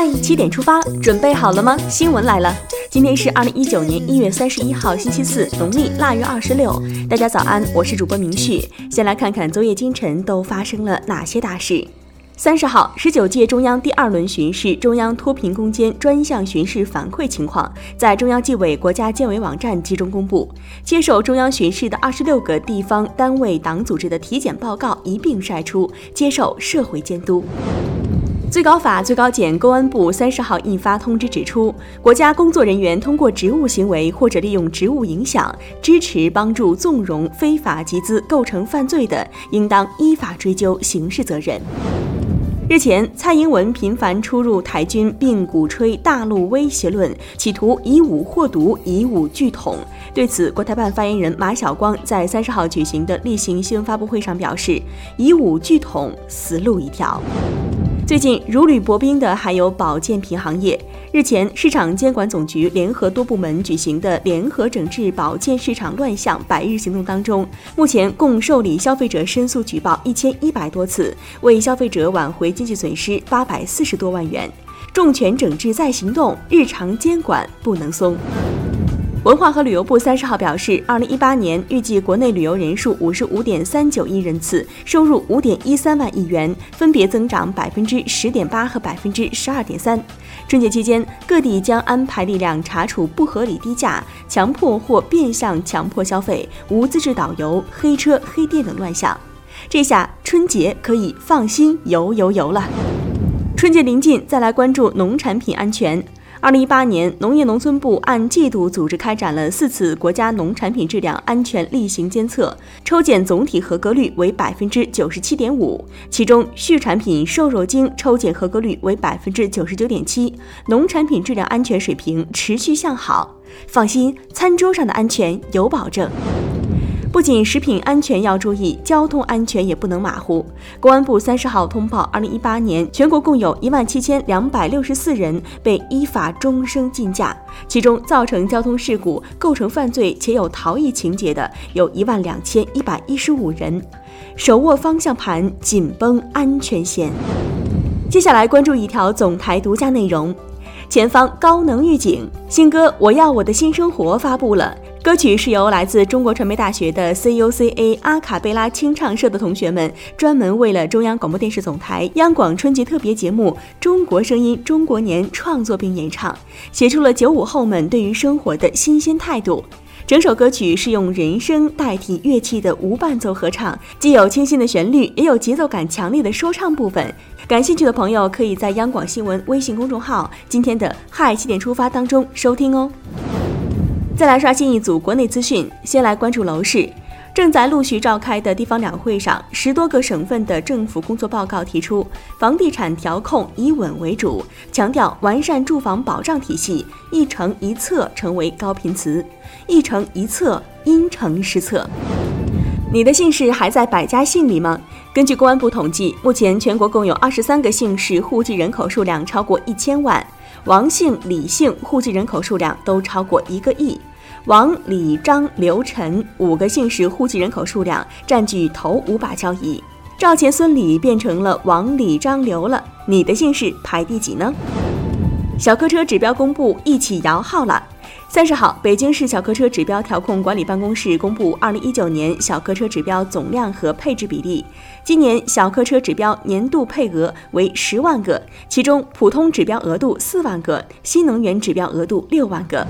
嗨，七点出发，准备好了吗？新闻来了，今天是二零一九年一月三十一号，星期四，农历腊月二十六。大家早安，我是主播明旭。先来看看昨夜今晨都发生了哪些大事。三十号，十九届中央第二轮巡视中央脱贫攻坚专项巡视反馈情况在中央纪委国家监委网站集中公布。接受中央巡视的二十六个地方单位党组织的体检报告一并晒出，接受社会监督。最高法、最高检、公安部三十号印发通知，指出，国家工作人员通过职务行为或者利用职务影响、支持、帮助、纵容非法集资构成犯罪的，应当依法追究刑事责任。日前，蔡英文频繁出入台军，并鼓吹大陆威胁论，企图以武获毒、以武拒统。对此，国台办发言人马晓光在三十号举行的例行新闻发布会上表示：“以武拒统，死路一条。”最近如履薄冰的还有保健品行业。日前，市场监管总局联合多部门举行的联合整治保健市场乱象百日行动当中，目前共受理消费者申诉举报一千一百多次，为消费者挽回经济损失八百四十多万元。重拳整治再行动，日常监管不能松。文化和旅游部三十号表示，二零一八年预计国内旅游人数五十五点三九亿人次，收入五点一三万亿元，分别增长百分之十点八和百分之十二点三。春节期间，各地将安排力量查处不合理低价、强迫或变相强迫消费、无资质导游、黑车黑店等乱象。这下春节可以放心游游游了。春节临近，再来关注农产品安全。二零一八年，农业农村部按季度组织开展了四次国家农产品质量安全例行监测，抽检总体合格率为百分之九十七点五，其中畜产品瘦肉精抽检合格率为百分之九十九点七，农产品质量安全水平持续向好。放心，餐桌上的安全有保证。不仅食品安全要注意，交通安全也不能马虎。公安部三十号通报，二零一八年全国共有一万七千两百六十四人被依法终生禁驾，其中造成交通事故、构成犯罪且有逃逸情节的有一万两千一百一十五人。手握方向盘，紧绷安全弦。接下来关注一条总台独家内容：前方高能预警，新歌《我要我的新生活》发布了。歌曲是由来自中国传媒大学的 CUCA 阿卡贝拉清唱社的同学们专门为了中央广播电视总台央广春节特别节目《中国声音中国年》创作并演唱，写出了九五后们对于生活的新鲜态度。整首歌曲是用人声代替乐器的无伴奏合唱，既有清新的旋律，也有节奏感强烈的说唱部分。感兴趣的朋友可以在央广新闻微信公众号今天的嗨七点出发当中收听哦。再来刷新一组国内资讯，先来关注楼市。正在陆续召开的地方两会上，十多个省份的政府工作报告提出，房地产调控以稳为主，强调完善住房保障体系，一城一策成为高频词，一城一策因城施策。你的姓氏还在百家姓里吗？根据公安部统计，目前全国共有二十三个姓氏户籍人口数量超过一千万，王姓、李姓户籍人口数量都超过一个亿。王、李、张、刘、陈五个姓氏户籍人口数量占据头五把交椅，赵、钱、孙、李变成了王、李、张、刘了。你的姓氏排第几呢？小客车指标公布，一起摇号了。三十号，北京市小客车指标调控管理办公室公布二零一九年小客车指标总量和配置比例。今年小客车指标年度配额为十万个，其中普通指标额度四万个，新能源指标额度六万个。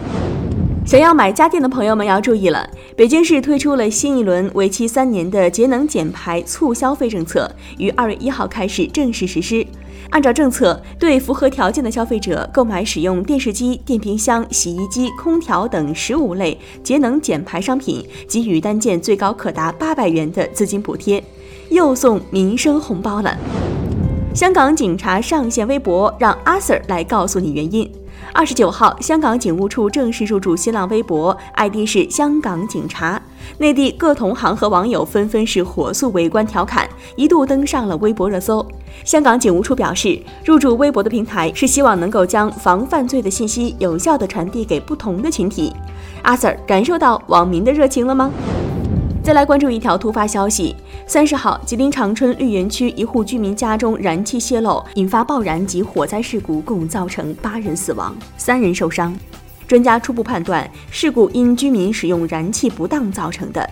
想要买家电的朋友们要注意了，北京市推出了新一轮为期三年的节能减排促消费政策，于二月一号开始正式实施。按照政策，对符合条件的消费者购买使用电视机、电冰箱、洗衣机、空调等十五类节能减排商品，给予单件最高可达八百元的资金补贴，又送民生红包了。香港警察上线微博，让阿 Sir 来告诉你原因。二十九号，香港警务处正式入驻新浪微博，ID 是香港警察。内地各同行和网友纷纷是火速围观调侃，一度登上了微博热搜。香港警务处表示，入驻微博的平台是希望能够将防犯罪的信息有效地传递给不同的群体。阿 Sir 感受到网民的热情了吗？再来关注一条突发消息：三十号，吉林长春绿园区一户居民家中燃气泄漏，引发爆燃及火灾事故，共造成八人死亡，三人受伤。专家初步判断，事故因居民使用燃气不当造成的。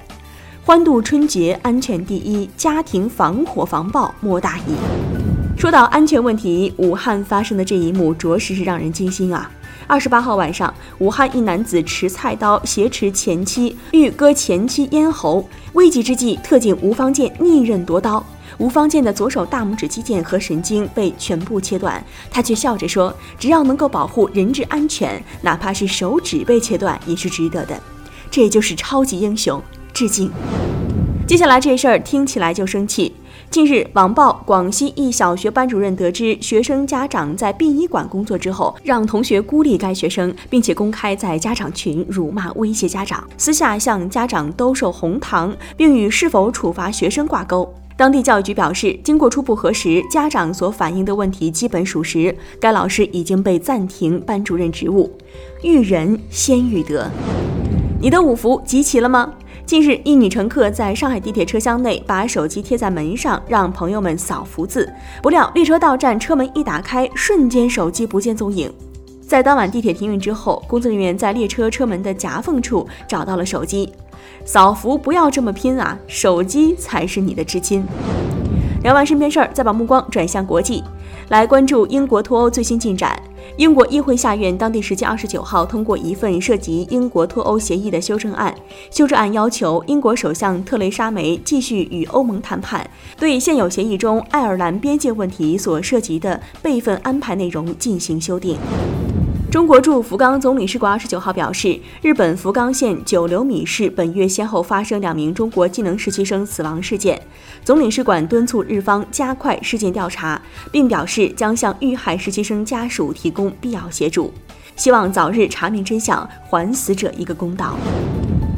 欢度春节，安全第一，家庭防火防爆莫大意。说到安全问题，武汉发生的这一幕着实是让人惊心啊！二十八号晚上，武汉一男子持菜刀挟持前妻，欲割前妻咽喉，危急之际，特警吴方建逆刃夺刀。吴方建的左手大拇指肌腱和神经被全部切断，他却笑着说：“只要能够保护人质安全，哪怕是手指被切断也是值得的。”这就是超级英雄，致敬。接下来这事儿听起来就生气。近日，网曝广西一小学班主任得知学生家长在殡仪馆工作之后，让同学孤立该学生，并且公开在家长群辱骂威胁家长，私下向家长兜售红糖，并与是否处罚学生挂钩。当地教育局表示，经过初步核实，家长所反映的问题基本属实，该老师已经被暂停班主任职务。育人先育德，你的五福集齐了吗？近日，一女乘客在上海地铁车厢内把手机贴在门上，让朋友们扫福字。不料列车到站，车门一打开，瞬间手机不见踪影。在当晚地铁停运之后，工作人员在列车车门的夹缝处找到了手机。扫福不要这么拼啊，手机才是你的至亲。聊完身边事儿，再把目光转向国际，来关注英国脱欧最新进展。英国议会下院当地时间二十九号通过一份涉及英国脱欧协议的修正案。修正案要求英国首相特蕾莎梅继续与欧盟谈判，对现有协议中爱尔兰边界问题所涉及的备份安排内容进行修订。中国驻福冈总领事馆二十九号表示，日本福冈县九流米市本月先后发生两名中国技能实习生死亡事件。总领事馆敦促日方加快事件调查，并表示将向遇害实习生家属提供必要协助，希望早日查明真相，还死者一个公道。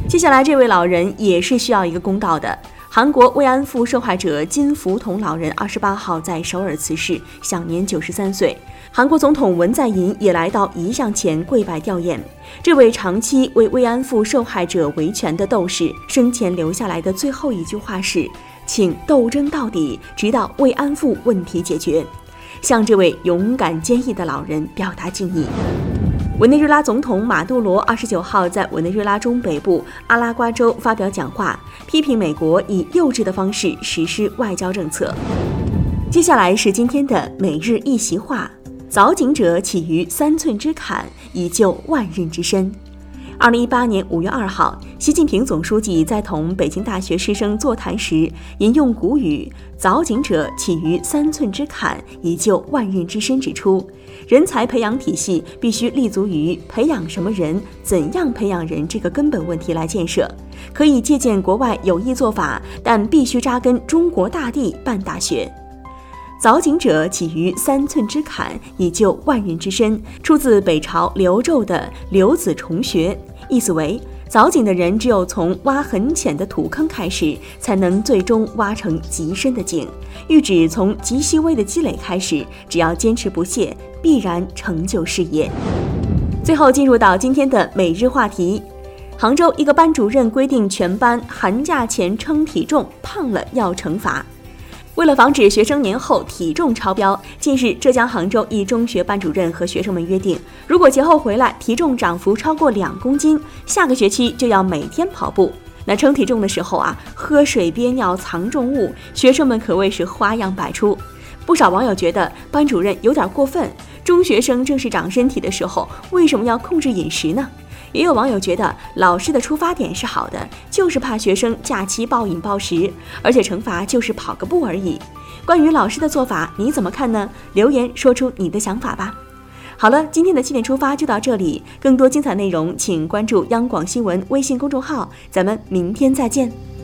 接下来，这位老人也是需要一个公道的。韩国慰安妇受害者金福同老人二十八号在首尔辞世，享年九十三岁。韩国总统文在寅也来到遗像前跪拜吊唁。这位长期为慰安妇受害者维权的斗士，生前留下来的最后一句话是：“请斗争到底，直到慰安妇问题解决。”向这位勇敢坚毅的老人表达敬意。委内瑞拉总统马杜罗二十九号在委内瑞拉中北部阿拉瓜州发表讲话，批评美国以幼稚的方式实施外交政策。接下来是今天的每日一席话：凿井者起于三寸之坎，以救万仞之身。二零一八年五月二号，习近平总书记在同北京大学师生座谈时，引用古语“凿井者起于三寸之坎，以就万仞之深”，指出，人才培养体系必须立足于培养什么人、怎样培养人这个根本问题来建设。可以借鉴国外有益做法，但必须扎根中国大地办大学。凿井者起于三寸之坎，以就万人之身，出自北朝刘胄的《刘子重学》。意思为，凿井的人只有从挖很浅的土坑开始，才能最终挖成极深的井。欲指从极细微的积累开始，只要坚持不懈，必然成就事业。最后进入到今天的每日话题：杭州一个班主任规定全班寒假前称体重，胖了要惩罚。为了防止学生年后体重超标，近日浙江杭州一中学班主任和学生们约定，如果节后回来体重涨幅超过两公斤，下个学期就要每天跑步。那称体重的时候啊，喝水、憋尿、藏重物，学生们可谓是花样百出。不少网友觉得班主任有点过分，中学生正是长身体的时候，为什么要控制饮食呢？也有网友觉得老师的出发点是好的，就是怕学生假期暴饮暴食，而且惩罚就是跑个步而已。关于老师的做法，你怎么看呢？留言说出你的想法吧。好了，今天的七点出发就到这里，更多精彩内容请关注央广新闻微信公众号，咱们明天再见。